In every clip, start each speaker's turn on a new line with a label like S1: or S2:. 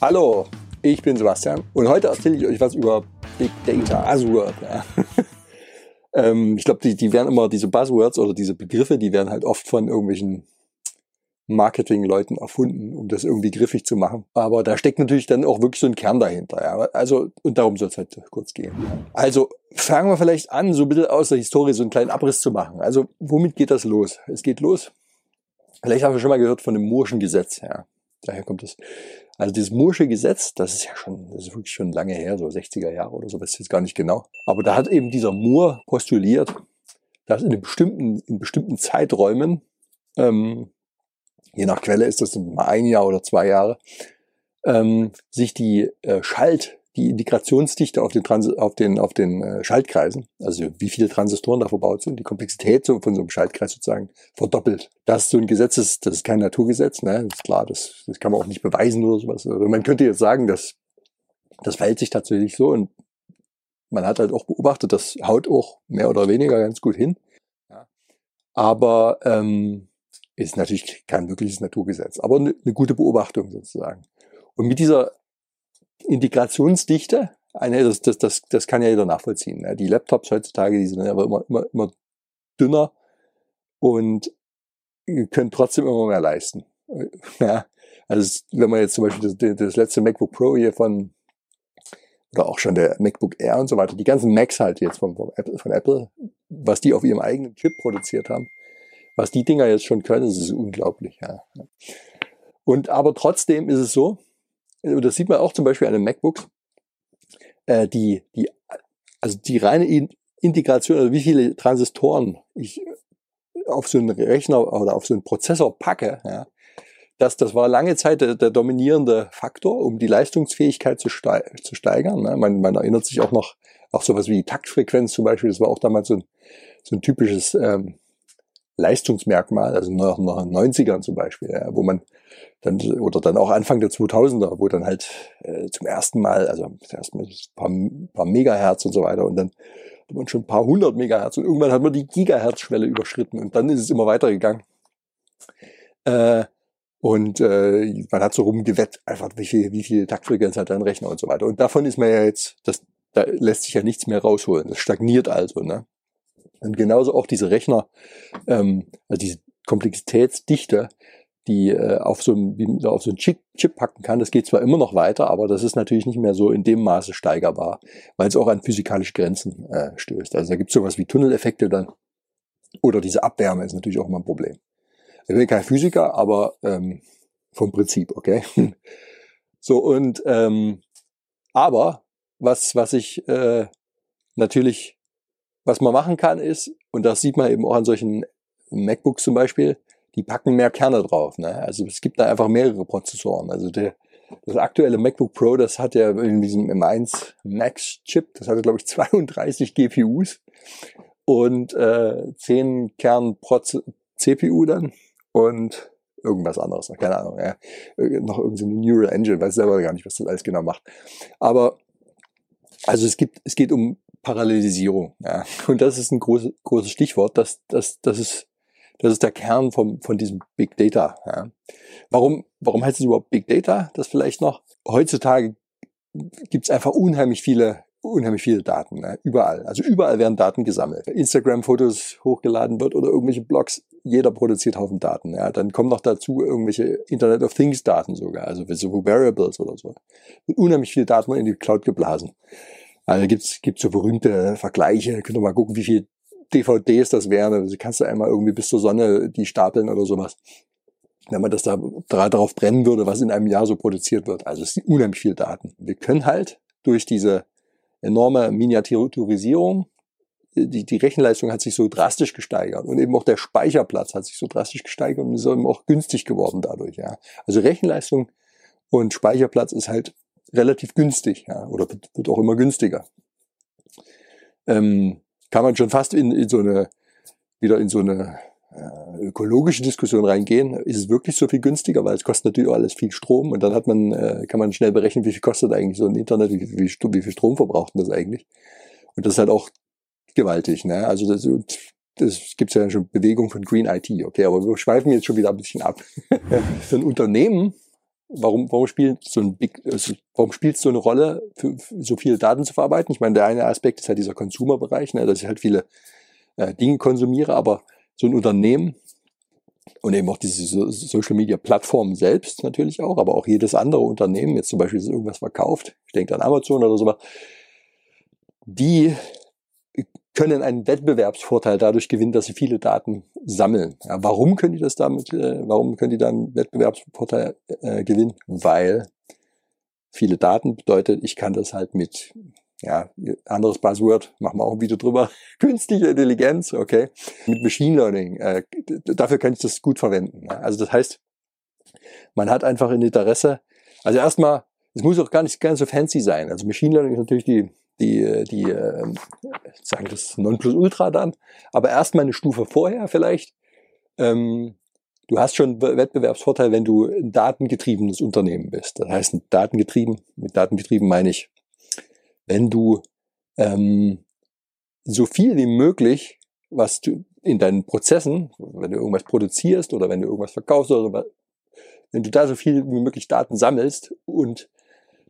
S1: Hallo, ich bin Sebastian und heute erzähle ich euch was über Big Data. Ja. ähm, ich glaube, die, die werden immer, diese Buzzwords oder diese Begriffe, die werden halt oft von irgendwelchen Marketingleuten erfunden, um das irgendwie griffig zu machen. Aber da steckt natürlich dann auch wirklich so ein Kern dahinter. Ja. Also, und darum soll es halt kurz gehen. Also fangen wir vielleicht an, so ein bisschen aus der Historie so einen kleinen Abriss zu machen. Also, womit geht das los? Es geht los. Vielleicht haben wir schon mal gehört von dem Murschen Gesetz. Ja. Daher kommt es. Also dieses Mursche Gesetz, das ist ja schon, das ist wirklich schon lange her, so 60er Jahre oder so, weiß ich jetzt gar nicht genau. Aber da hat eben dieser Moore postuliert, dass in bestimmten, in bestimmten Zeiträumen, ähm, je nach Quelle ist das mal ein Jahr oder zwei Jahre, ähm, sich die äh, Schalt, die Integrationsdichte auf den, Trans auf den, auf den äh, Schaltkreisen, also wie viele Transistoren da verbaut sind, die Komplexität so, von so einem Schaltkreis sozusagen verdoppelt. Das ist so ein Gesetz, das, das ist kein Naturgesetz, ne? das ist klar, das, das kann man auch nicht beweisen oder sowas. Also man könnte jetzt sagen, dass das verhält sich tatsächlich so und man hat halt auch beobachtet, das haut auch mehr oder weniger ganz gut hin. Aber ähm, ist natürlich kein wirkliches Naturgesetz, aber eine, eine gute Beobachtung sozusagen. Und mit dieser Integrationsdichte, eine, das, das, das, das kann ja jeder nachvollziehen. Ne? Die Laptops heutzutage, die sind aber immer, immer, immer dünner und können trotzdem immer mehr leisten. Ja, also wenn man jetzt zum Beispiel das, das letzte MacBook Pro hier von oder auch schon der MacBook Air und so weiter, die ganzen Macs halt jetzt von, von, Apple, von Apple, was die auf ihrem eigenen Chip produziert haben, was die Dinger jetzt schon können, das ist unglaublich. Ja. Und aber trotzdem ist es so, und das sieht man auch zum Beispiel an den MacBooks, äh, die, die, also die reine Integration, also wie viele Transistoren ich auf so einen Rechner oder auf so einen Prozessor packe, ja, das, das war lange Zeit der, der dominierende Faktor, um die Leistungsfähigkeit zu, steig, zu steigern. Ne? Man, man erinnert sich auch noch, auch sowas wie die Taktfrequenz zum Beispiel, das war auch damals so ein, so ein typisches ähm, Leistungsmerkmal, also noch, noch in den 90ern zum Beispiel, ja, wo man dann, oder dann auch Anfang der 2000er, wo dann halt äh, zum ersten Mal, also erst mal ein paar, paar Megahertz und so weiter und dann hat man schon ein paar hundert Megahertz und irgendwann hat man die Gigahertz-Schwelle überschritten und dann ist es immer weitergegangen. Äh, und äh, man hat so rumgewett, einfach wie viel, wie viel Taktfrequenz hat ein Rechner und so weiter. Und davon ist man ja jetzt, das, da lässt sich ja nichts mehr rausholen. Das stagniert also. Ne? Und genauso auch diese Rechner, ähm, also diese Komplexitätsdichte, die äh, auf so ein, wie auf so ein Chip, Chip packen kann. Das geht zwar immer noch weiter, aber das ist natürlich nicht mehr so in dem Maße steigerbar, weil es auch an physikalische Grenzen äh, stößt. Also da gibt es sowas wie Tunneleffekte dann. Oder diese Abwärme ist natürlich auch mal ein Problem. Ich bin kein Physiker, aber ähm, vom Prinzip, okay? so, und ähm, aber was, was ich äh, natürlich, was man machen kann, ist, und das sieht man eben auch an solchen MacBooks zum Beispiel, die packen mehr Kerne drauf. Ne? Also es gibt da einfach mehrere Prozessoren. Also der, das aktuelle MacBook Pro, das hat ja in diesem M1 Max Chip, das hatte glaube ich 32 GPUs und äh, 10 Kern pro CPU dann und irgendwas anderes, keine Ahnung, ja. noch irgendeine Neural Engine, weiß selber gar nicht, was das alles genau macht. Aber also es gibt, es geht um Parallelisierung, ja. Und das ist ein großes, großes Stichwort. Das, das, das ist das ist der Kern vom, von diesem Big Data. Ja. Warum, warum heißt es überhaupt Big Data? Das vielleicht noch. Heutzutage gibt es einfach unheimlich viele unheimlich viele Daten, ne? überall. Also überall werden Daten gesammelt. Instagram-Fotos hochgeladen wird oder irgendwelche Blogs. Jeder produziert Haufen Daten. Ja? Dann kommen noch dazu irgendwelche Internet of Things Daten sogar, also so Variables oder so. Und unheimlich viele Daten in die Cloud geblasen. Also gibt's gibt's so berühmte Vergleiche. Könnt ihr mal gucken, wie viel DVDs das wären. Also kannst du einmal irgendwie bis zur Sonne die stapeln oder sowas. Wenn man das da darauf brennen würde, was in einem Jahr so produziert wird. Also es sind unheimlich viele Daten. Wir können halt durch diese enorme Miniaturisierung, die, die Rechenleistung hat sich so drastisch gesteigert und eben auch der Speicherplatz hat sich so drastisch gesteigert und ist eben auch günstig geworden dadurch. Ja. Also Rechenleistung und Speicherplatz ist halt relativ günstig ja, oder wird auch immer günstiger. Ähm, kann man schon fast in, in so eine, wieder in so eine äh, ökologische Diskussion reingehen. Ist es wirklich so viel günstiger? Weil es kostet natürlich auch alles viel Strom und dann hat man, äh, kann man schnell berechnen, wie viel kostet eigentlich so ein Internet, wie, wie, wie viel Strom verbraucht das eigentlich? Und das ist halt auch gewaltig. Ne? Also das, das gibt ja schon Bewegung von Green IT, okay, aber wir schweifen jetzt schon wieder ein bisschen ab. Für ein Unternehmen warum, warum spielt so ein Big, also warum spielt so eine Rolle, für, für so viele Daten zu verarbeiten? Ich meine, der eine Aspekt ist halt dieser Consumer-Bereich, ne, dass ich halt viele äh, Dinge konsumiere, aber so ein Unternehmen und eben auch diese Social Media Plattformen selbst natürlich auch, aber auch jedes andere Unternehmen, jetzt zum Beispiel, irgendwas verkauft, ich denke an Amazon oder so, die können einen Wettbewerbsvorteil dadurch gewinnen, dass sie viele Daten sammeln. Ja, warum können die das damit, äh, warum können die dann einen Wettbewerbsvorteil äh, gewinnen? Weil viele Daten bedeutet, ich kann das halt mit, ja, anderes Buzzword, machen wir auch ein Video drüber, künstliche Intelligenz, okay, mit Machine Learning, äh, dafür kann ich das gut verwenden. Ja. Also das heißt, man hat einfach ein Interesse, also erstmal, es muss auch gar nicht ganz so fancy sein. Also Machine Learning ist natürlich die die, die äh, sagen das Nonplusultra dann, aber erstmal eine Stufe vorher vielleicht. Ähm, du hast schon Wettbewerbsvorteil, wenn du ein datengetriebenes Unternehmen bist. Das heißt, datengetrieben, mit datengetrieben meine ich, wenn du ähm, so viel wie möglich, was du in deinen Prozessen, wenn du irgendwas produzierst oder wenn du irgendwas verkaufst oder wenn du da so viel wie möglich Daten sammelst und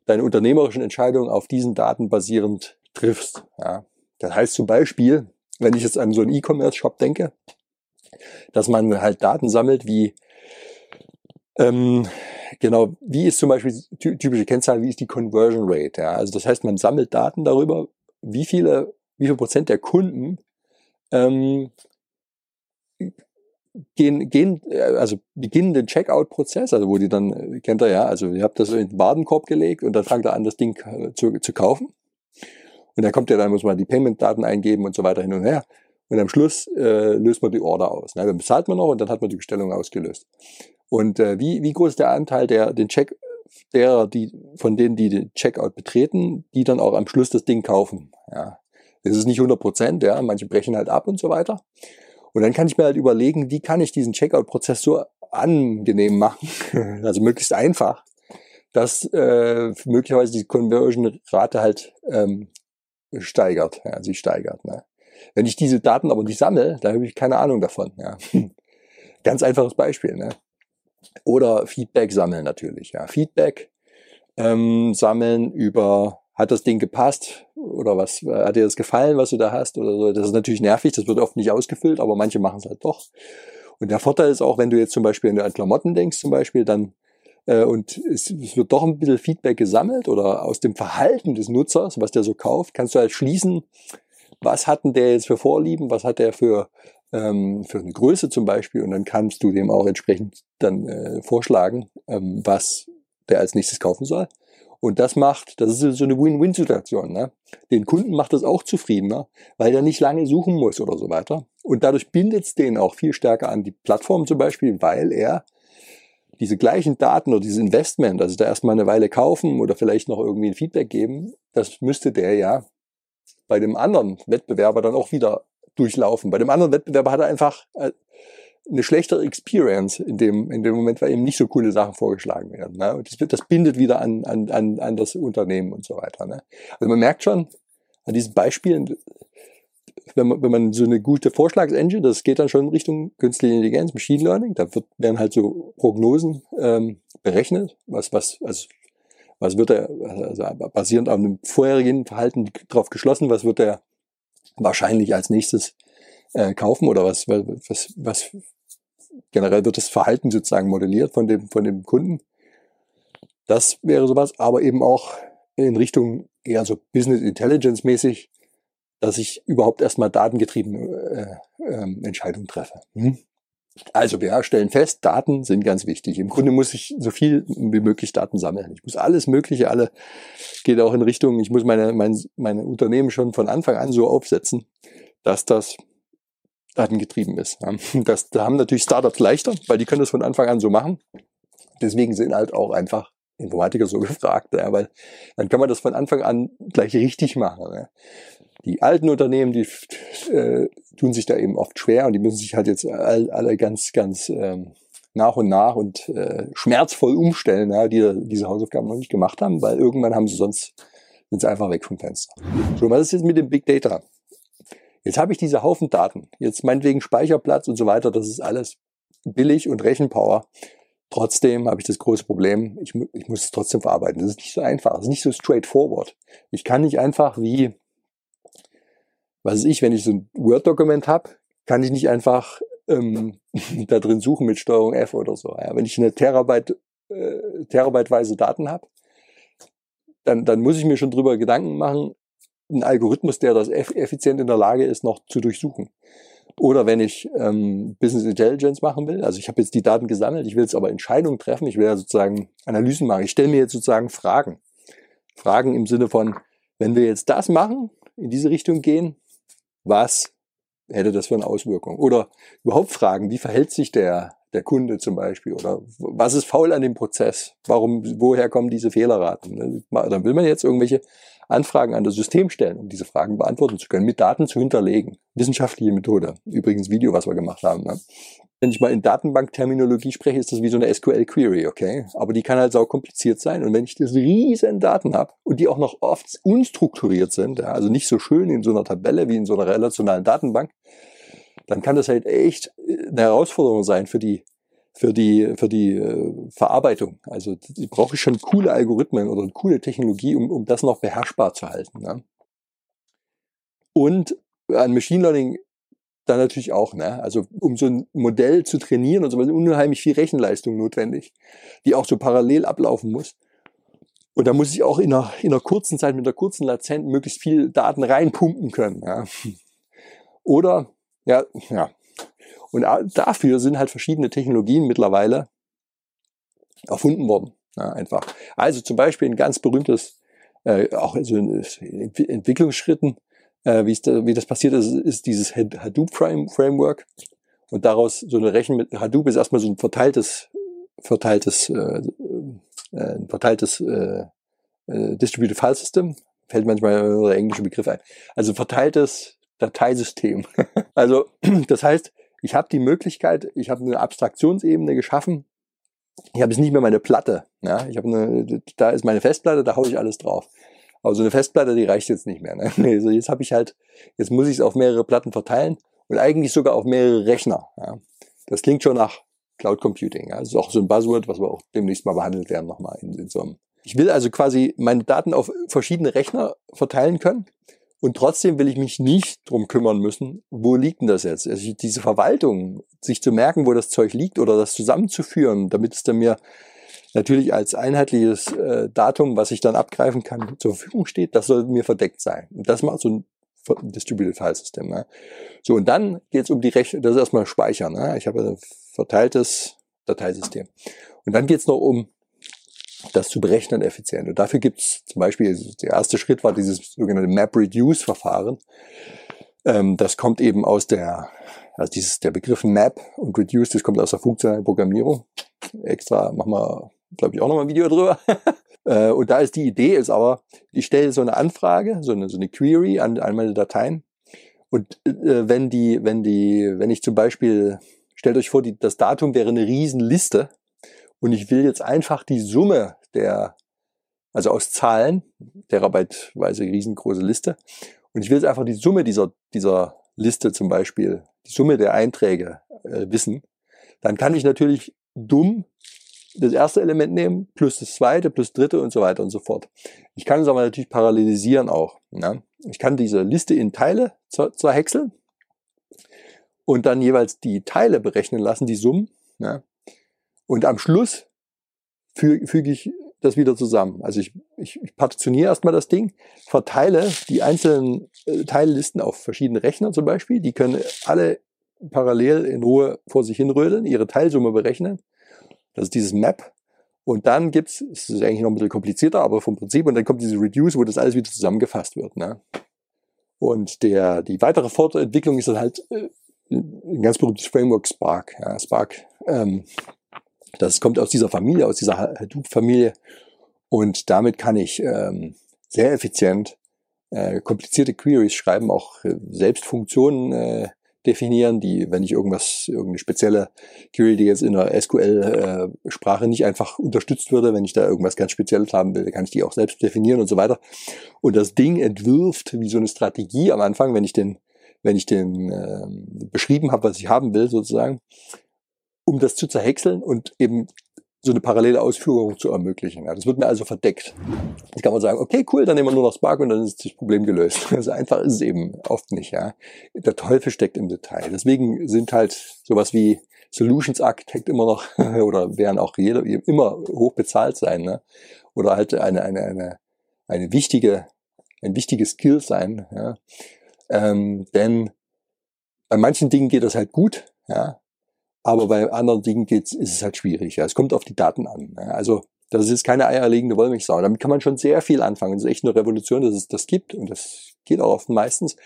S1: deine unternehmerischen Entscheidungen auf diesen Daten basierend triffst. Ja. Das heißt zum Beispiel, wenn ich jetzt an so einen E-Commerce-Shop denke, dass man halt Daten sammelt, wie ähm, genau, wie ist zum Beispiel typische Kennzahl, wie ist die Conversion Rate? Ja? Also das heißt, man sammelt Daten darüber, wie viele, wie viel Prozent der Kunden ähm, gehen, gehen, äh, also beginnen den Checkout-Prozess, also wo die dann, äh, kennt ihr ja, also ihr habt das in den Warenkorb gelegt und dann fangt er an, das Ding äh, zu, zu kaufen. Und dann kommt ja dann, muss man die Payment-Daten eingeben und so weiter hin und her. Und am Schluss äh, löst man die Order aus. Ne? Dann bezahlt man noch und dann hat man die Bestellung ausgelöst. Und äh, wie, wie groß ist der Anteil der den Check, derer, die, von denen, die den Checkout betreten, die dann auch am Schluss das Ding kaufen? Ja. Das ist nicht 100 Prozent, ja. Manche brechen halt ab und so weiter. Und dann kann ich mir halt überlegen, wie kann ich diesen Checkout-Prozess so angenehm machen, also möglichst einfach, dass äh, möglicherweise die Conversion-Rate halt ähm, steigert, ja, sich steigert. Ne? Wenn ich diese Daten aber nicht sammle, da habe ich keine Ahnung davon. Ja. Ganz einfaches Beispiel. Ne? Oder Feedback sammeln natürlich. Ja. Feedback ähm, sammeln über hat das Ding gepasst oder was hat dir das gefallen, was du da hast oder so. Das ist natürlich nervig, das wird oft nicht ausgefüllt, aber manche machen es halt doch. Und der Vorteil ist auch, wenn du jetzt zum Beispiel an Klamotten denkst, zum Beispiel, dann äh, und es, es wird doch ein bisschen Feedback gesammelt oder aus dem Verhalten des Nutzers, was der so kauft, kannst du halt schließen, was hat denn der jetzt für Vorlieben, was hat der für ähm, für eine Größe zum Beispiel und dann kannst du dem auch entsprechend dann äh, vorschlagen, ähm, was der als nächstes kaufen soll. Und das macht, das ist so eine Win-Win-Situation. Ne? Den Kunden macht das auch zufriedener, weil er nicht lange suchen muss oder so weiter. Und dadurch bindet es den auch viel stärker an die Plattform zum Beispiel, weil er diese gleichen Daten oder dieses Investment, also da erstmal eine Weile kaufen oder vielleicht noch irgendwie ein Feedback geben, das müsste der ja bei dem anderen Wettbewerber dann auch wieder durchlaufen. Bei dem anderen Wettbewerber hat er einfach äh, eine schlechtere Experience in dem, in dem Moment, weil eben nicht so coole Sachen vorgeschlagen werden. Ne? Und das, das bindet wieder an, an, an, an das Unternehmen und so weiter. Ne? Also man merkt schon an diesen Beispielen, wenn man, wenn man so eine gute Vorschlagsengine, das geht dann schon in Richtung künstliche Intelligenz, Machine Learning, da wird, werden halt so Prognosen ähm, berechnet, was, was, also was wird er, also basierend auf einem vorherigen Verhalten drauf geschlossen, was wird er wahrscheinlich als nächstes äh, kaufen oder was, was, was generell wird das Verhalten sozusagen modelliert von dem, von dem Kunden. Das wäre sowas, aber eben auch in Richtung eher so Business Intelligence mäßig, dass ich überhaupt erstmal datengetriebene äh, äh, Entscheidungen treffe. Hm? Also wir stellen fest, Daten sind ganz wichtig. Im Grunde muss ich so viel wie möglich Daten sammeln. Ich muss alles Mögliche, alle geht auch in Richtung, ich muss meine, mein, meine Unternehmen schon von Anfang an so aufsetzen, dass das datengetrieben ist. Das, da haben natürlich Startups leichter, weil die können das von Anfang an so machen. Deswegen sind halt auch einfach Informatiker so gefragt, ja, weil dann kann man das von Anfang an gleich richtig machen. Ja. Die alten Unternehmen, die äh, tun sich da eben oft schwer und die müssen sich halt jetzt all, alle ganz, ganz ähm, nach und nach und äh, schmerzvoll umstellen, ja, die diese Hausaufgaben noch nicht gemacht haben, weil irgendwann haben sie sonst sind sie einfach weg vom Fenster. So, was ist jetzt mit dem Big Data? Jetzt habe ich diese Haufen Daten. Jetzt meinetwegen Speicherplatz und so weiter. Das ist alles billig und Rechenpower. Trotzdem habe ich das große Problem, ich, ich muss es trotzdem verarbeiten. Das ist nicht so einfach, das ist nicht so straightforward. Ich kann nicht einfach wie, was weiß ich, wenn ich so ein Word-Dokument habe, kann ich nicht einfach ähm, da drin suchen mit Steuerung F oder so. Ja, wenn ich eine Terabyte, äh, Terabyteweise Daten habe, dann, dann muss ich mir schon drüber Gedanken machen, ein Algorithmus, der das effizient in der Lage ist, noch zu durchsuchen. Oder wenn ich ähm, Business Intelligence machen will, also ich habe jetzt die Daten gesammelt, ich will jetzt aber Entscheidungen treffen, ich will ja sozusagen Analysen machen. Ich stelle mir jetzt sozusagen Fragen. Fragen im Sinne von, wenn wir jetzt das machen, in diese Richtung gehen, was hätte das für eine Auswirkung? Oder überhaupt Fragen, wie verhält sich der, der Kunde zum Beispiel? Oder was ist faul an dem Prozess? Warum, woher kommen diese Fehlerraten? Ne? Dann will man jetzt irgendwelche Anfragen an das System stellen, um diese Fragen beantworten zu können, mit Daten zu hinterlegen. Wissenschaftliche Methode. Übrigens Video, was wir gemacht haben. Ne? Wenn ich mal in Datenbankterminologie spreche, ist das wie so eine SQL-Query, okay? Aber die kann halt sau kompliziert sein. Und wenn ich das riesen Daten habe und die auch noch oft unstrukturiert sind, ja, also nicht so schön in so einer Tabelle wie in so einer relationalen Datenbank, dann kann das halt echt eine Herausforderung sein für die für die, für die äh, Verarbeitung. Also die brauche ich schon coole Algorithmen oder coole Technologie, um, um das noch beherrschbar zu halten. Ne? Und an Machine Learning dann natürlich auch, ne? Also um so ein Modell zu trainieren und so ist unheimlich viel Rechenleistung notwendig, die auch so parallel ablaufen muss. Und da muss ich auch in einer, in einer kurzen Zeit mit einer kurzen Latenz möglichst viel Daten reinpumpen können. Ja? Oder ja, ja, und dafür sind halt verschiedene Technologien mittlerweile erfunden worden. Ja, einfach. Also zum Beispiel ein ganz berühmtes, äh, auch in so Entwicklungsschritten, äh, wie, da, wie das passiert ist, ist dieses Hadoop Framework. Und daraus so eine Rechen mit Hadoop ist erstmal so ein verteiltes, verteiltes, äh, äh, ein verteiltes äh, äh, Distributed File System. Fällt manchmal der englische Begriff ein. Also verteiltes Dateisystem. also das heißt, ich habe die Möglichkeit, ich habe eine Abstraktionsebene geschaffen. Ich habe jetzt nicht mehr meine Platte. Ja? Ich habe eine, da ist meine Festplatte, da haue ich alles drauf. Aber so eine Festplatte, die reicht jetzt nicht mehr. Ne? Also jetzt habe ich halt, jetzt muss ich es auf mehrere Platten verteilen und eigentlich sogar auf mehrere Rechner. Ja? Das klingt schon nach Cloud Computing. Ja? Das ist auch so ein Buzzword, was wir auch demnächst mal behandelt werden nochmal in, in so einem. Ich will also quasi meine Daten auf verschiedene Rechner verteilen können und trotzdem will ich mich nicht drum kümmern müssen, wo liegt denn das jetzt? Also diese Verwaltung, sich zu merken, wo das Zeug liegt oder das zusammenzuführen, damit es dann mir natürlich als einheitliches äh, Datum, was ich dann abgreifen kann, zur Verfügung steht, das soll mir verdeckt sein. Und das macht so ein Distributed File System. Ne? So, und dann geht es um die Rechnung, das ist erstmal Speichern. Ne? Ich habe ein verteiltes Dateisystem. Und dann geht es noch um das zu berechnen effizient. Und dafür gibt es zum Beispiel, der erste Schritt war dieses sogenannte Map-Reduce-Verfahren. Ähm, das kommt eben aus der, also dieses, der Begriff Map und Reduce, das kommt aus der funktionalen Programmierung. Extra machen wir, glaube ich, auch nochmal ein Video drüber. äh, und da ist die Idee ist aber, ich stelle so eine Anfrage, so eine, so eine Query an, an meine Dateien. Und äh, wenn die, wenn die, wenn ich zum Beispiel, stellt euch vor, die, das Datum wäre eine Riesenliste und ich will jetzt einfach die Summe der, also aus Zahlen, terabyteweise riesengroße Liste. Und ich will jetzt einfach die Summe dieser, dieser Liste zum Beispiel, die Summe der Einträge äh, wissen. Dann kann ich natürlich dumm das erste Element nehmen, plus das zweite, plus dritte und so weiter und so fort. Ich kann es aber natürlich parallelisieren auch. Ja? Ich kann diese Liste in Teile zerhäckseln und dann jeweils die Teile berechnen lassen, die Summen. Ja? Und am Schluss füge füg ich das wieder zusammen. Also ich, ich, ich partitioniere erstmal das Ding, verteile die einzelnen äh, Teillisten auf verschiedene Rechner zum Beispiel. Die können alle parallel in Ruhe vor sich hinrödeln, ihre Teilsumme berechnen. Das ist dieses Map. Und dann gibt's, es ist eigentlich noch ein bisschen komplizierter, aber vom Prinzip, und dann kommt diese Reduce, wo das alles wieder zusammengefasst wird. Ne? Und der, die weitere Fortentwicklung ist dann halt äh, ein ganz berühmtes Framework Spark. Ja, Spark ähm, das kommt aus dieser Familie, aus dieser Hadoop-Familie. Und damit kann ich ähm, sehr effizient äh, komplizierte Queries schreiben, auch äh, selbst Funktionen äh, definieren, die, wenn ich irgendwas, irgendeine spezielle Query, die jetzt in der SQL-Sprache äh, nicht einfach unterstützt würde, wenn ich da irgendwas ganz Spezielles haben will, kann ich die auch selbst definieren und so weiter. Und das Ding entwirft wie so eine Strategie am Anfang, wenn ich den, wenn ich den äh, beschrieben habe, was ich haben will, sozusagen, um das zu zerhäckseln und eben so eine parallele Ausführung zu ermöglichen. Ja, das wird mir also verdeckt. Jetzt kann man sagen, okay, cool, dann nehmen wir nur noch Spark und dann ist das Problem gelöst. Also einfach ist es eben oft nicht. Ja, Der Teufel steckt im Detail. Deswegen sind halt sowas wie Solutions Architect immer noch oder werden auch jeder, immer hoch bezahlt sein. Ne? Oder halt eine, eine, eine, eine wichtige, ein wichtiges Skill sein. Ja? Ähm, denn bei manchen Dingen geht das halt gut, ja, aber bei anderen Dingen geht's, ist es halt schwierig. Ja. Es kommt auf die Daten an. Ja. Also das ist keine eierlegende Wollmilchsau. Damit kann man schon sehr viel anfangen. Das ist echt eine Revolution, dass es das gibt und das geht auch oft meistens.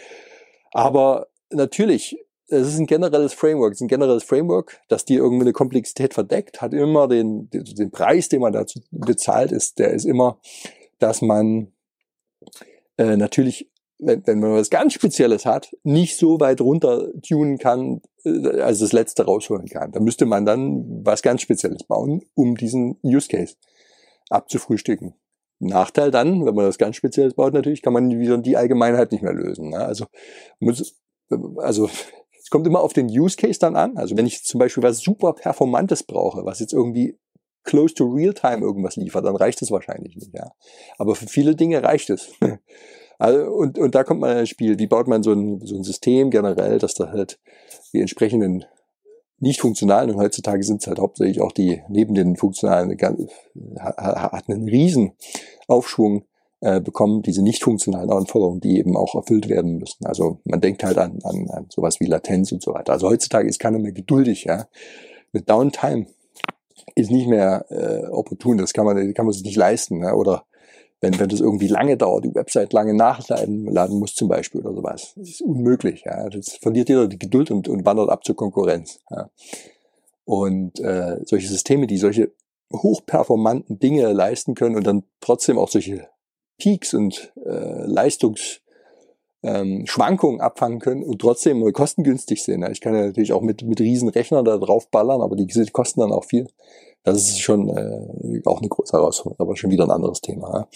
S1: Aber natürlich, es ist ein generelles Framework. Es ist ein generelles Framework, das dir irgendwie eine Komplexität verdeckt, hat immer den, den Preis, den man dazu bezahlt, ist, der ist immer, dass man äh, natürlich wenn, wenn man was ganz Spezielles hat, nicht so weit runter tunen kann, also das Letzte rausholen kann. Da müsste man dann was ganz Spezielles bauen, um diesen Use Case abzufrühstücken. Nachteil dann, wenn man das ganz Spezielles baut, natürlich kann man wieder die Allgemeinheit nicht mehr lösen. Ne? Also, muss, also es kommt immer auf den Use Case dann an. Also wenn ich zum Beispiel was super Performantes brauche, was jetzt irgendwie close to real time irgendwas liefert, dann reicht es wahrscheinlich nicht. Ja. Aber für viele Dinge reicht es. Also, und, und da kommt man ins Spiel. Wie baut man so ein, so ein System generell, dass da halt die entsprechenden nicht funktionalen und heutzutage sind es halt hauptsächlich auch die neben den funktionalen hat einen riesen Aufschwung äh, bekommen, diese nicht funktionalen Anforderungen, die eben auch erfüllt werden müssen. Also man denkt halt an, an, an sowas wie Latenz und so weiter. Also heutzutage ist keiner mehr geduldig, ja. Mit Downtime ist nicht mehr äh, opportun, das kann man, kann man sich nicht leisten. Ne? Oder wenn, wenn das irgendwie lange dauert, die Website lange nachladen laden muss zum Beispiel oder sowas. Das ist unmöglich. Ja. Das verliert jeder die Geduld und, und wandert ab zur Konkurrenz. Ja. Und äh, solche Systeme, die solche hochperformanten Dinge leisten können und dann trotzdem auch solche Peaks und äh, Leistungsschwankungen ähm, abfangen können und trotzdem kostengünstig sind. Ich kann ja natürlich auch mit, mit riesen Rechnern da drauf ballern, aber die kosten dann auch viel. Das ist schon äh, auch eine große Herausforderung, aber schon wieder ein anderes Thema. Ja.